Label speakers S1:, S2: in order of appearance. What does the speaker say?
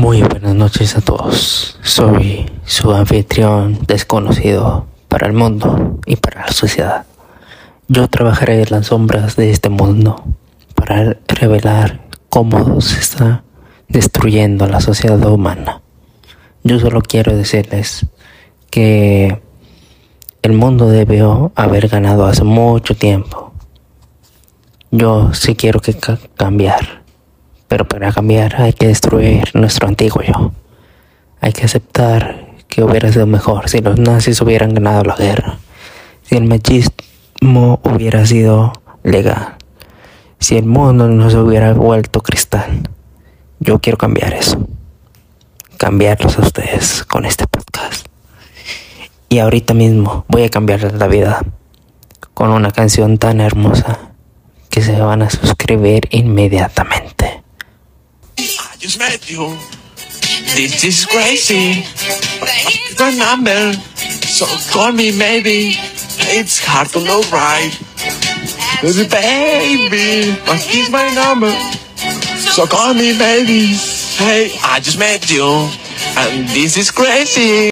S1: Muy buenas noches a todos. Soy su anfitrión desconocido para el mundo y para la sociedad. Yo trabajaré en las sombras de este mundo para revelar cómo se está destruyendo la sociedad humana. Yo solo quiero decirles que el mundo debió haber ganado hace mucho tiempo. Yo sí quiero que cambiar, pero para cambiar hay que destruir nuestro antiguo yo. Hay que aceptar que hubiera sido mejor si los nazis hubieran ganado la guerra, si el machismo hubiera sido legal, si el mundo no se hubiera vuelto cristal. Yo quiero cambiar eso, cambiarlos a ustedes con este podcast. Y ahorita mismo voy a cambiar la vida con una canción tan hermosa que se van a suscribir inmediatamente.
S2: I just met you. This is crazy. The number, so call me maybe. It's hard to know right. Baby, but here's my number. So call me maybe. Hey, I just met you. And this is crazy.